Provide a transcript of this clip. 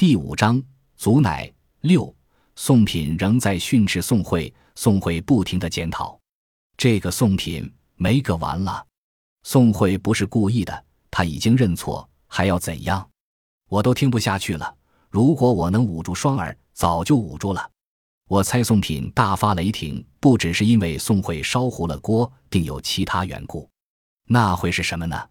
第五章，祖乃六。宋品仍在训斥宋慧，宋慧不停的检讨，这个宋品没个完了。宋慧不是故意的，他已经认错，还要怎样？我都听不下去了。如果我能捂住双耳，早就捂住了。我猜宋品大发雷霆，不只是因为宋慧烧糊了锅，定有其他缘故。那会是什么呢？